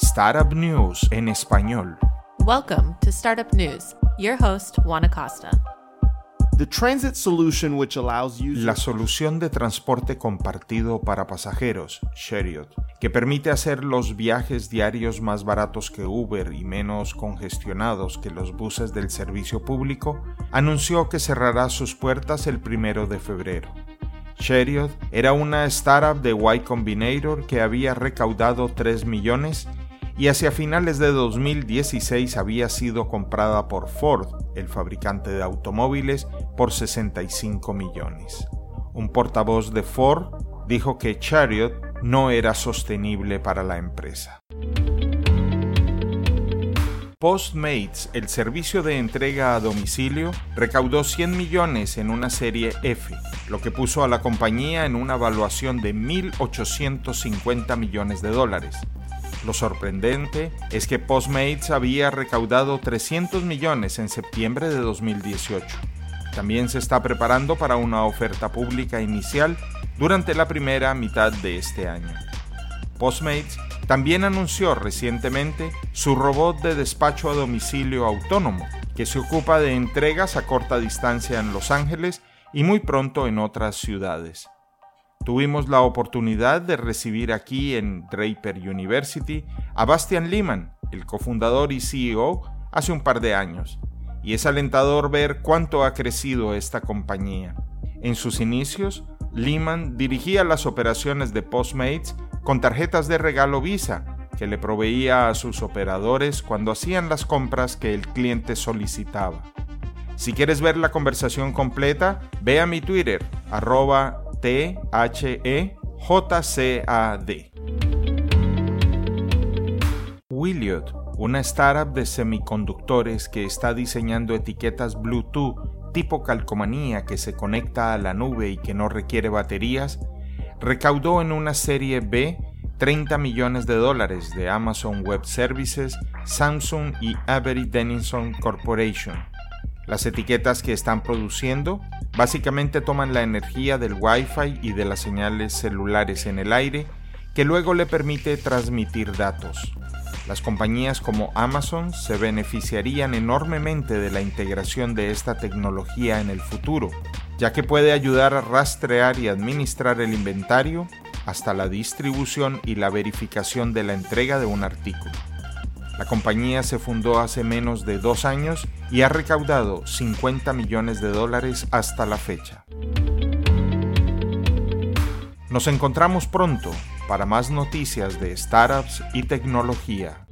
Startup News en español. Welcome to Startup News. Your host, Juan Acosta. The transit solution which allows users La solución de transporte compartido para pasajeros, Chariot, que permite hacer los viajes diarios más baratos que Uber y menos congestionados que los buses del servicio público, anunció que cerrará sus puertas el primero de febrero. Chariot era una startup de Y Combinator que había recaudado 3 millones y hacia finales de 2016 había sido comprada por Ford, el fabricante de automóviles, por 65 millones. Un portavoz de Ford dijo que Chariot no era sostenible para la empresa. Postmates, el servicio de entrega a domicilio, recaudó 100 millones en una serie F, lo que puso a la compañía en una evaluación de 1.850 millones de dólares. Lo sorprendente es que Postmates había recaudado 300 millones en septiembre de 2018. También se está preparando para una oferta pública inicial durante la primera mitad de este año. Postmates también anunció recientemente su robot de despacho a domicilio autónomo, que se ocupa de entregas a corta distancia en Los Ángeles y muy pronto en otras ciudades. Tuvimos la oportunidad de recibir aquí en Draper University a Bastian Lehman, el cofundador y CEO, hace un par de años, y es alentador ver cuánto ha crecido esta compañía. En sus inicios, Lehman dirigía las operaciones de Postmates con tarjetas de regalo Visa, que le proveía a sus operadores cuando hacían las compras que el cliente solicitaba. Si quieres ver la conversación completa, ve a mi Twitter, arroba T-H-E-J-C-A-D. Williot, una startup de semiconductores que está diseñando etiquetas Bluetooth tipo calcomanía que se conecta a la nube y que no requiere baterías, recaudó en una serie B 30 millones de dólares de Amazon Web Services, Samsung y Avery Dennison Corporation. Las etiquetas que están produciendo básicamente toman la energía del Wi-Fi y de las señales celulares en el aire que luego le permite transmitir datos. Las compañías como Amazon se beneficiarían enormemente de la integración de esta tecnología en el futuro, ya que puede ayudar a rastrear y administrar el inventario hasta la distribución y la verificación de la entrega de un artículo. La compañía se fundó hace menos de dos años y ha recaudado 50 millones de dólares hasta la fecha. Nos encontramos pronto para más noticias de startups y tecnología.